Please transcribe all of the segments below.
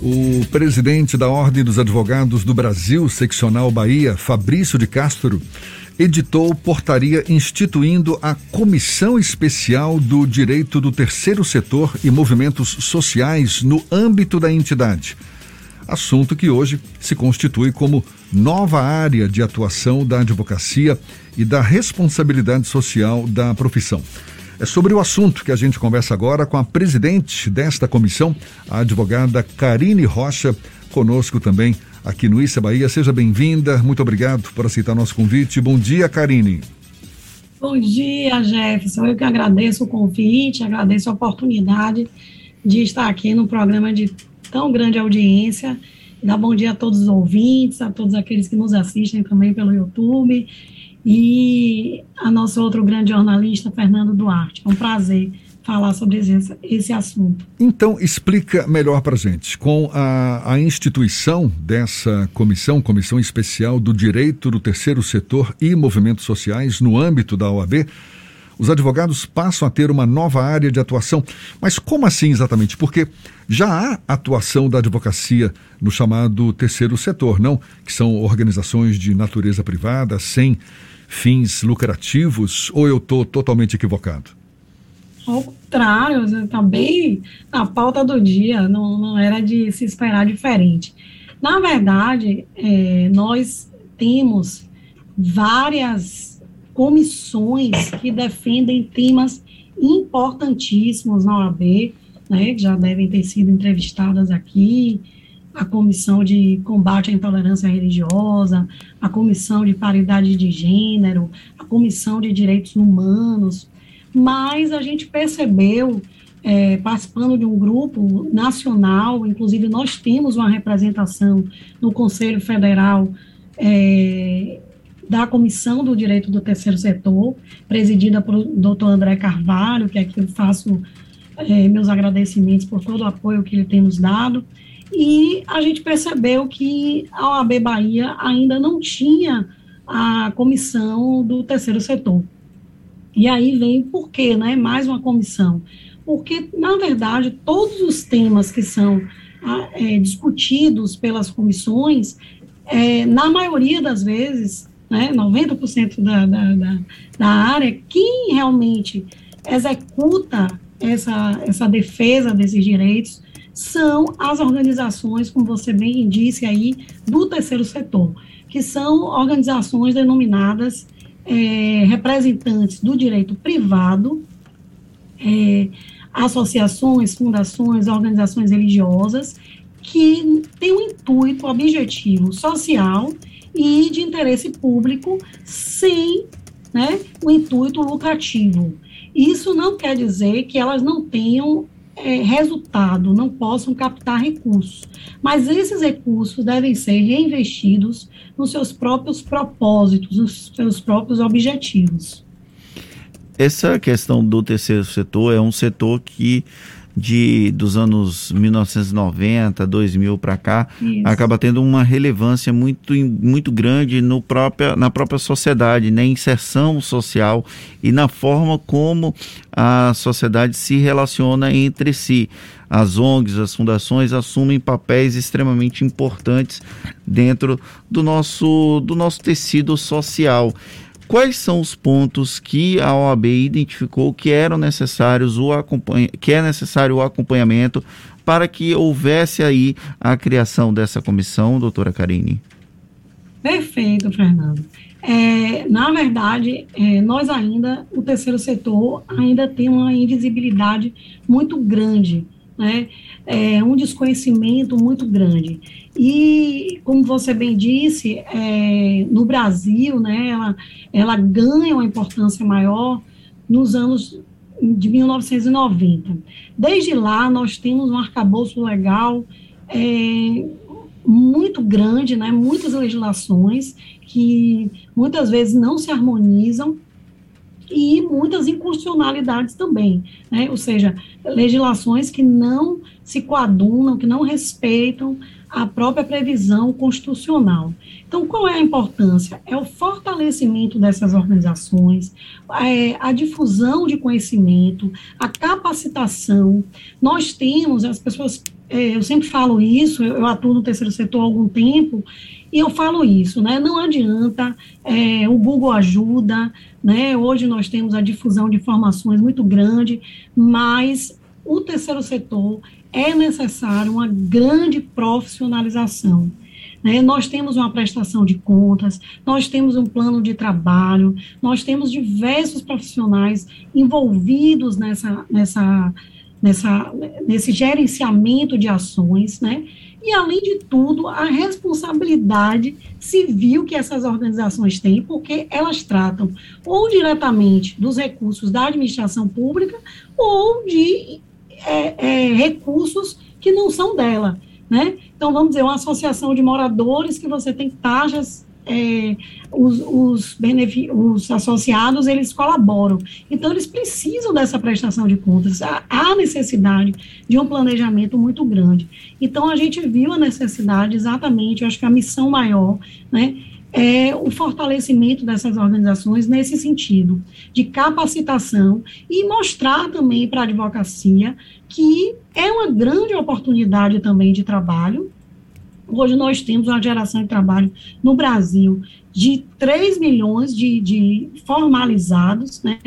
O presidente da Ordem dos Advogados do Brasil, seccional Bahia, Fabrício de Castro, editou portaria instituindo a Comissão Especial do Direito do Terceiro Setor e Movimentos Sociais no âmbito da entidade. Assunto que hoje se constitui como nova área de atuação da advocacia e da responsabilidade social da profissão. É sobre o assunto que a gente conversa agora com a presidente desta comissão, a advogada Karine Rocha, conosco também aqui no Issa Bahia. Seja bem-vinda, muito obrigado por aceitar nosso convite. Bom dia, Karine. Bom dia, Jefferson. Eu que agradeço o convite, agradeço a oportunidade de estar aqui no programa de tão grande audiência. Dar bom dia a todos os ouvintes, a todos aqueles que nos assistem também pelo YouTube e a nosso outro grande jornalista, Fernando Duarte. É um prazer falar sobre esse, esse assunto. Então, explica melhor para gente. Com a, a instituição dessa comissão, Comissão Especial do Direito do Terceiro Setor e Movimentos Sociais, no âmbito da OAB, os advogados passam a ter uma nova área de atuação. Mas como assim exatamente? Porque já há atuação da advocacia no chamado terceiro setor, não? Que são organizações de natureza privada, sem fins lucrativos ou eu estou totalmente equivocado? Ao contrário, está bem na pauta do dia, não, não era de se esperar diferente. Na verdade, é, nós temos várias comissões que defendem temas importantíssimos na OAB, né, que já devem ter sido entrevistadas aqui, a Comissão de Combate à Intolerância Religiosa, a Comissão de Paridade de Gênero, a Comissão de Direitos Humanos, mas a gente percebeu, é, participando de um grupo nacional, inclusive nós temos uma representação no Conselho Federal é, da Comissão do Direito do Terceiro Setor, presidida por doutor André Carvalho, que aqui eu faço é, meus agradecimentos por todo o apoio que ele tem nos dado, e a gente percebeu que a OAB Bahia ainda não tinha a comissão do terceiro setor. E aí vem por quê, né? Mais uma comissão. Porque, na verdade, todos os temas que são ah, é, discutidos pelas comissões, é, na maioria das vezes, né, 90% da, da, da, da área, quem realmente executa essa, essa defesa desses direitos são as organizações, como você bem disse aí, do terceiro setor, que são organizações denominadas é, representantes do direito privado, é, associações, fundações, organizações religiosas, que têm um intuito, objetivo social e de interesse público, sem né, o intuito lucrativo. Isso não quer dizer que elas não tenham é, resultado, não possam captar recursos. Mas esses recursos devem ser reinvestidos nos seus próprios propósitos, nos seus próprios objetivos. Essa questão do terceiro setor é um setor que de dos anos 1990, 2000 para cá, Isso. acaba tendo uma relevância muito, muito grande no própria, na própria sociedade, na inserção social e na forma como a sociedade se relaciona entre si. As ONGs, as fundações assumem papéis extremamente importantes dentro do nosso, do nosso tecido social quais são os pontos que a OAB identificou que eram necessários o que é necessário o acompanhamento para que houvesse aí a criação dessa comissão, doutora Karine? Perfeito, Fernando. É, na verdade, é, nós ainda, o terceiro setor, ainda tem uma invisibilidade muito grande né? É um desconhecimento muito grande. E, como você bem disse, é, no Brasil, né, ela, ela ganha uma importância maior nos anos de 1990. Desde lá, nós temos um arcabouço legal é, muito grande, né, muitas legislações que muitas vezes não se harmonizam e muitas inconstitucionalidades também, né? ou seja, legislações que não se coadunam, que não respeitam a própria previsão constitucional. Então, qual é a importância? É o fortalecimento dessas organizações, é, a difusão de conhecimento, a capacitação. Nós temos, as pessoas, é, eu sempre falo isso, eu, atuo no terceiro setor há algum tempo, e eu falo isso, né? Não adianta, é, o Google ajuda, né? Hoje nós temos a difusão de informações muito grande, mas o terceiro setor é necessário uma grande profissionalização. Né? Nós temos uma prestação de contas, nós temos um plano de trabalho, nós temos diversos profissionais envolvidos nessa, nessa, nessa, nesse gerenciamento de ações, né? E, além de tudo, a responsabilidade civil que essas organizações têm, porque elas tratam ou diretamente dos recursos da administração pública ou de é, é, recursos que não são dela, né? Então, vamos dizer, uma associação de moradores que você tem taxas, é, os, os, os, associados, eles colaboram. Então, eles precisam dessa prestação de contas. Há, há necessidade de um planejamento muito grande. Então, a gente viu a necessidade, exatamente, eu acho que a missão maior, né, é o fortalecimento dessas organizações nesse sentido, de capacitação e mostrar também para a advocacia que é uma grande oportunidade também de trabalho. Hoje nós temos uma geração de trabalho no Brasil de 3 milhões de, de formalizados, né?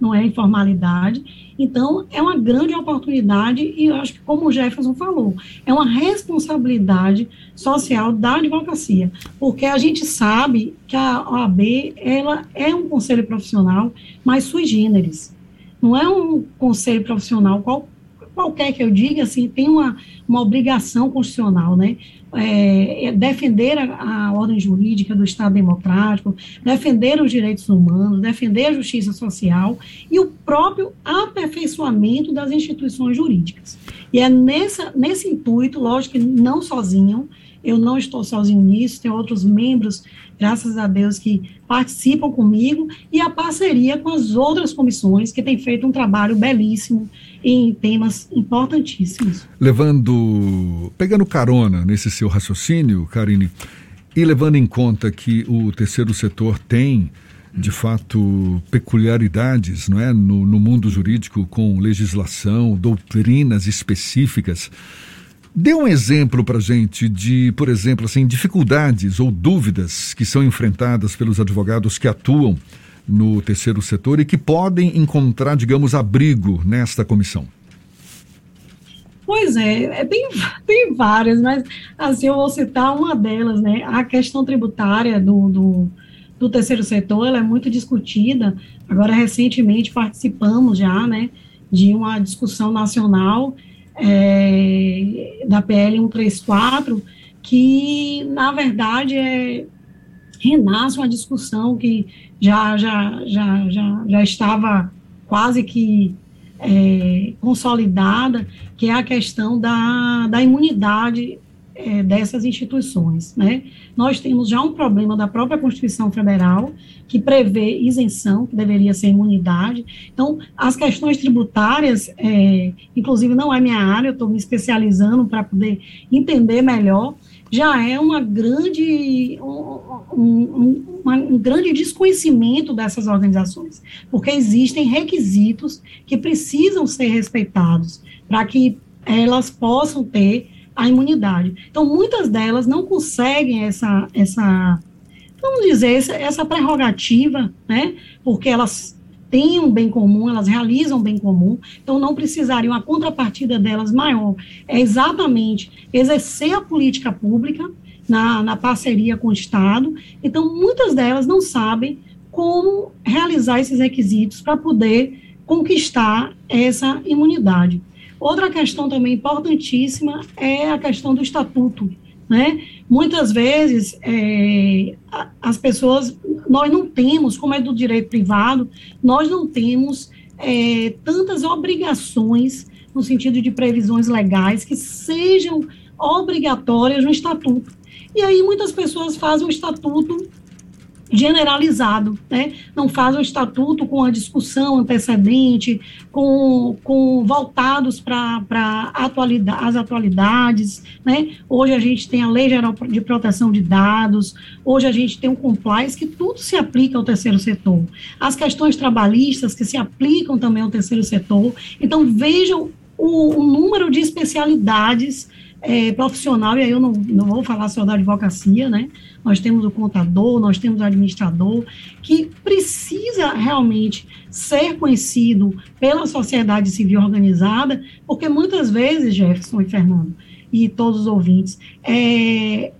não é informalidade. Então, é uma grande oportunidade e eu acho que, como o Jefferson falou, é uma responsabilidade social da advocacia, porque a gente sabe que a OAB ela é um conselho profissional, mas sui generis. Não é um conselho profissional qual, qualquer que eu diga, assim, tem uma, uma obrigação constitucional, né? É, é defender a, a, ordem jurídica do Estado democrático, defender os direitos humanos, defender a justiça social e o próprio aperfeiçoamento das instituições jurídicas. E é nessa, nesse intuito, lógico que não sozinho, eu não estou sozinho nisso, tem outros membros, graças a Deus, que participam comigo, e a parceria com as outras comissões que têm feito um trabalho belíssimo em temas importantíssimos. Levando, pegando carona nesse seu raciocínio, Karine, e levando em conta que o terceiro setor tem, de fato, peculiaridades não é, no, no mundo jurídico com legislação, doutrinas específicas, Dê um exemplo para gente de, por exemplo, assim, dificuldades ou dúvidas que são enfrentadas pelos advogados que atuam no terceiro setor e que podem encontrar, digamos, abrigo nesta comissão. Pois é, é tem, tem várias, mas assim eu vou citar uma delas, né? A questão tributária do, do, do terceiro setor, ela é muito discutida. Agora, recentemente, participamos já, né, de uma discussão nacional é, da PL 134, que, na verdade, é, renasce uma discussão que já, já, já, já, já estava quase que é, consolidada, que é a questão da, da imunidade é, dessas instituições. Né? Nós temos já um problema da própria Constituição Federal, que prevê isenção, que deveria ser imunidade. Então, as questões tributárias, é, inclusive não é minha área, eu estou me especializando para poder entender melhor, já é uma grande, um, um, um grande desconhecimento dessas organizações, porque existem requisitos que precisam ser respeitados para que elas possam ter a imunidade. Então, muitas delas não conseguem essa, essa vamos dizer, essa, essa prerrogativa, né? Porque elas têm um bem comum, elas realizam um bem comum, então não precisariam, a contrapartida delas maior é exatamente exercer a política pública na, na parceria com o Estado. Então, muitas delas não sabem como realizar esses requisitos para poder conquistar essa imunidade. Outra questão também importantíssima é a questão do estatuto. Né? Muitas vezes é, as pessoas, nós não temos, como é do direito privado, nós não temos é, tantas obrigações no sentido de previsões legais que sejam obrigatórias no estatuto. E aí muitas pessoas fazem o estatuto generalizado, né? Não faz o estatuto com a discussão antecedente, com, com voltados para atualidade, as atualidades, né? Hoje a gente tem a Lei Geral de Proteção de Dados, hoje a gente tem um compliance que tudo se aplica ao terceiro setor. As questões trabalhistas que se aplicam também ao terceiro setor. Então, vejam o, o número de especialidades é, profissional, e aí eu não, não vou falar só da advocacia, né? Nós temos o contador, nós temos o administrador, que precisa realmente ser conhecido pela sociedade civil organizada, porque muitas vezes, Jefferson e Fernando, e todos os ouvintes, é,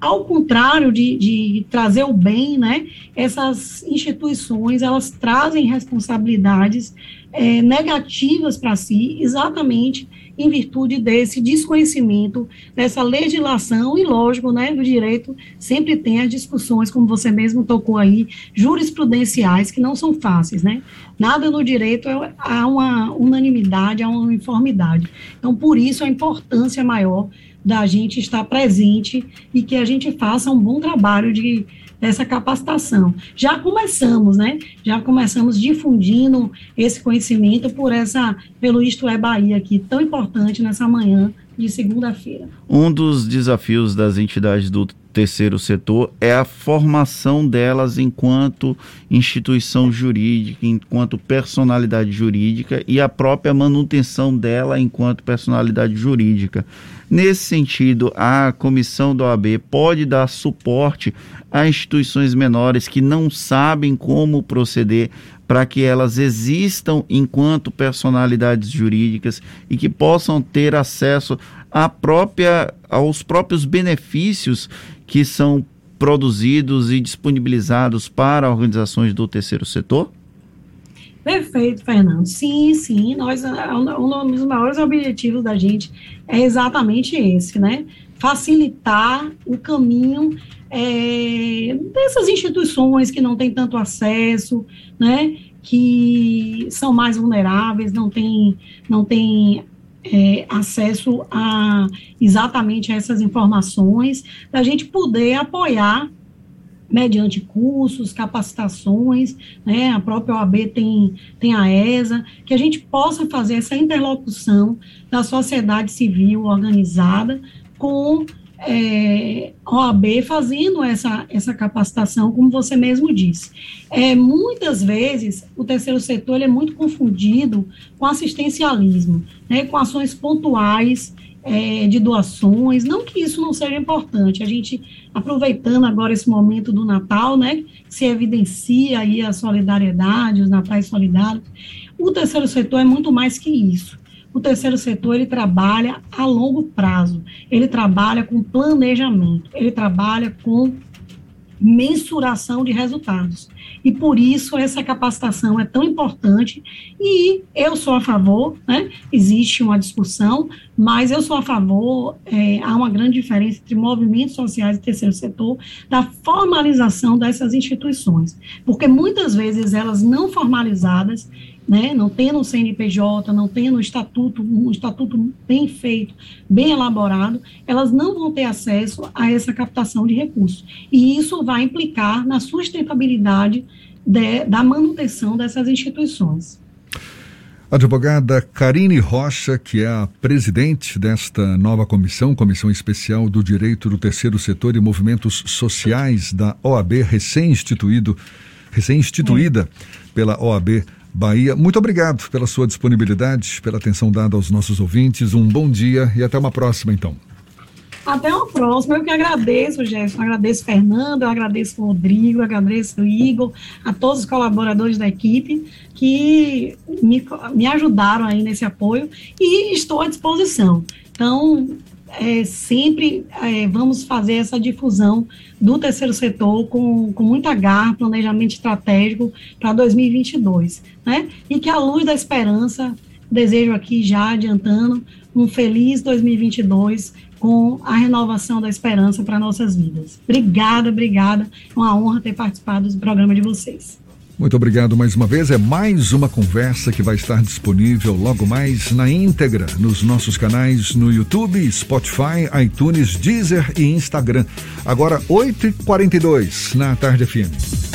ao contrário de, de, trazer o bem, né, essas instituições, elas trazem responsabilidades é, negativas para si, exatamente em virtude desse desconhecimento, dessa legislação, e lógico, né, do direito sempre tem as discussões, como você mesmo tocou aí, jurisprudenciais, que não são fáceis, né? Nada no direito é, há uma unanimidade, há uma uniformidade. Então, por isso, a importância maior da gente estar presente e que a gente faça um bom trabalho de dessa capacitação. Já começamos, né? Já começamos difundindo esse conhecimento por essa, pelo Isto é Bahia aqui, tão importante nessa manhã de segunda-feira. Um dos desafios das entidades do terceiro setor é a formação delas enquanto instituição jurídica, enquanto personalidade jurídica e a própria manutenção dela enquanto personalidade jurídica. Nesse sentido, a comissão da OAB pode dar suporte a instituições menores que não sabem como proceder para que elas existam enquanto personalidades jurídicas e que possam ter acesso à própria, aos próprios benefícios que são produzidos e disponibilizados para organizações do terceiro setor? Perfeito, Fernando. Sim, sim, nós, um dos maiores objetivos da gente é exatamente esse, né? Facilitar o caminho é, dessas instituições que não têm tanto acesso, né? Que são mais vulneráveis, não têm, não têm é, acesso a exatamente a essas informações, da gente poder apoiar mediante cursos, capacitações, né, a própria OAB tem, tem a ESA, que a gente possa fazer essa interlocução da sociedade civil organizada com é, OAB fazendo essa, essa capacitação, como você mesmo disse. É, muitas vezes, o terceiro setor é muito confundido com assistencialismo, né, com ações pontuais é, de doações, não que isso não seja importante, a gente, aproveitando agora esse momento do Natal, né, se evidencia aí a solidariedade, os natais solidários, o terceiro setor é muito mais que isso. O terceiro setor, ele trabalha a longo prazo, ele trabalha com planejamento, ele trabalha com mensuração de resultados. E por isso essa capacitação é tão importante e eu sou a favor, né? Existe uma discussão, mas eu sou a favor, é, há uma grande diferença entre movimentos sociais e terceiro setor, da formalização dessas instituições, porque muitas vezes elas não formalizadas, né, não tendo um CNPJ, não tendo um estatuto, um estatuto bem feito, bem elaborado, elas não vão ter acesso a essa captação de recursos. E isso vai implicar na sustentabilidade de, da manutenção dessas instituições. Advogada Karine Rocha, que é a presidente desta nova comissão, Comissão Especial do Direito do Terceiro Setor e Movimentos Sociais da OAB, recém-instituído, recém-instituída é. pela OAB Bahia. Muito obrigado pela sua disponibilidade, pela atenção dada aos nossos ouvintes. Um bom dia e até uma próxima, então. Até uma próxima. Eu que agradeço, Jefferson. Agradeço Fernando, eu agradeço Rodrigo, agradeço Igor, a todos os colaboradores da equipe que me, me ajudaram aí nesse apoio e estou à disposição. Então, é, sempre é, vamos fazer essa difusão do terceiro setor com, com muita garra, planejamento estratégico para 2022, né? E que a luz da esperança, desejo aqui já adiantando, um feliz 2022 com a renovação da esperança para nossas vidas. Obrigada, obrigada. É uma honra ter participado do programa de vocês. Muito obrigado mais uma vez. É mais uma conversa que vai estar disponível logo mais na íntegra nos nossos canais no YouTube, Spotify, iTunes, Deezer e Instagram. Agora, 8h42 na Tarde FM.